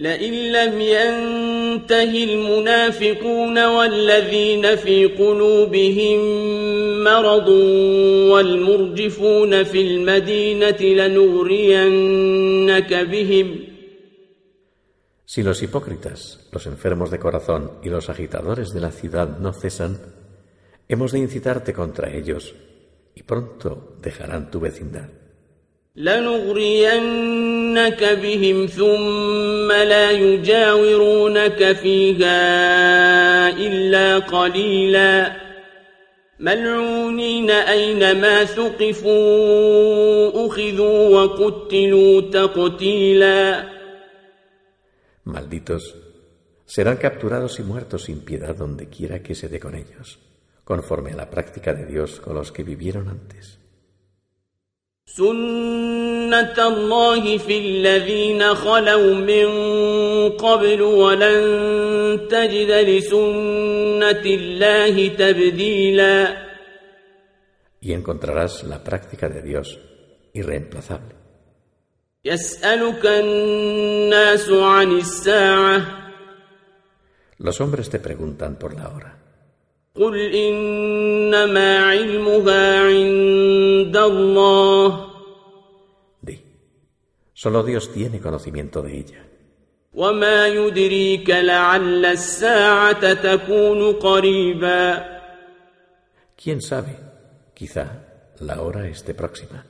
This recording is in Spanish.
لئن لم ينته المنافقون والذين في قلوبهم مرض والمرجفون في المدينة لنغرينك بهم Si los hipócritas, los enfermos de corazón y los agitadores de la ciudad no cesan, hemos de incitarte contra ellos y pronto dejarán tu vecindad. لنغرينك بهم ثم لا يجاورونك فيها إلا قليلا ملعونين أينما ثقفوا أخذوا وقتلوا تقتيلا Malditos, serán capturados y muertos sin piedad donde quiera que se dé con ellos, conforme a la práctica de Dios con los que vivieron antes. سنة الله في الذين خلوا من قبل ولن تجد لسنة الله تبديلا Y encontrarás la práctica de Dios irreemplazable. يسألك الناس عن الساعة Los hombres te preguntan por la hora. قل إنما علمها عند الله solo Dios tiene conocimiento de ella. وما يدريك لعل الساعة تكون قريبا ¿Quién sabe? Quizá la hora esté próxima.